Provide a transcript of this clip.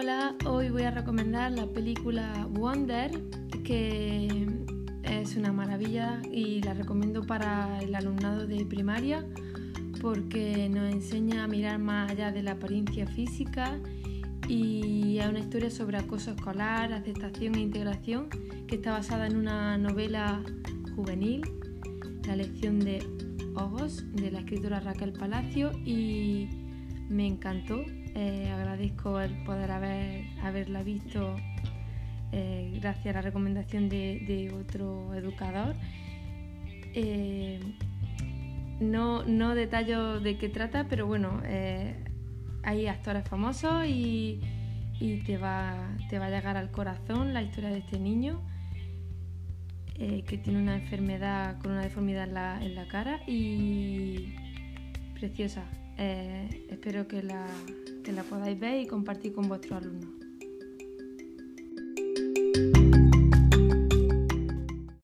Hola, hoy voy a recomendar la película Wonder, que es una maravilla y la recomiendo para el alumnado de primaria porque nos enseña a mirar más allá de la apariencia física y es una historia sobre acoso escolar, aceptación e integración que está basada en una novela juvenil, La lección de Ojos, de la escritora Raquel Palacio y me encantó. Eh, agradezco el poder haber, haberla visto eh, gracias a la recomendación de, otro educador. Eh, no, no detallo de qué trata, pero bueno, hay actores famosos y, te, va, te va a llegar al corazón la historia de este niño. que tiene una enfermedad con una deformidad en la, cara y preciosa, espero que la, que la podáis ver y compartir con vuestros alumnos.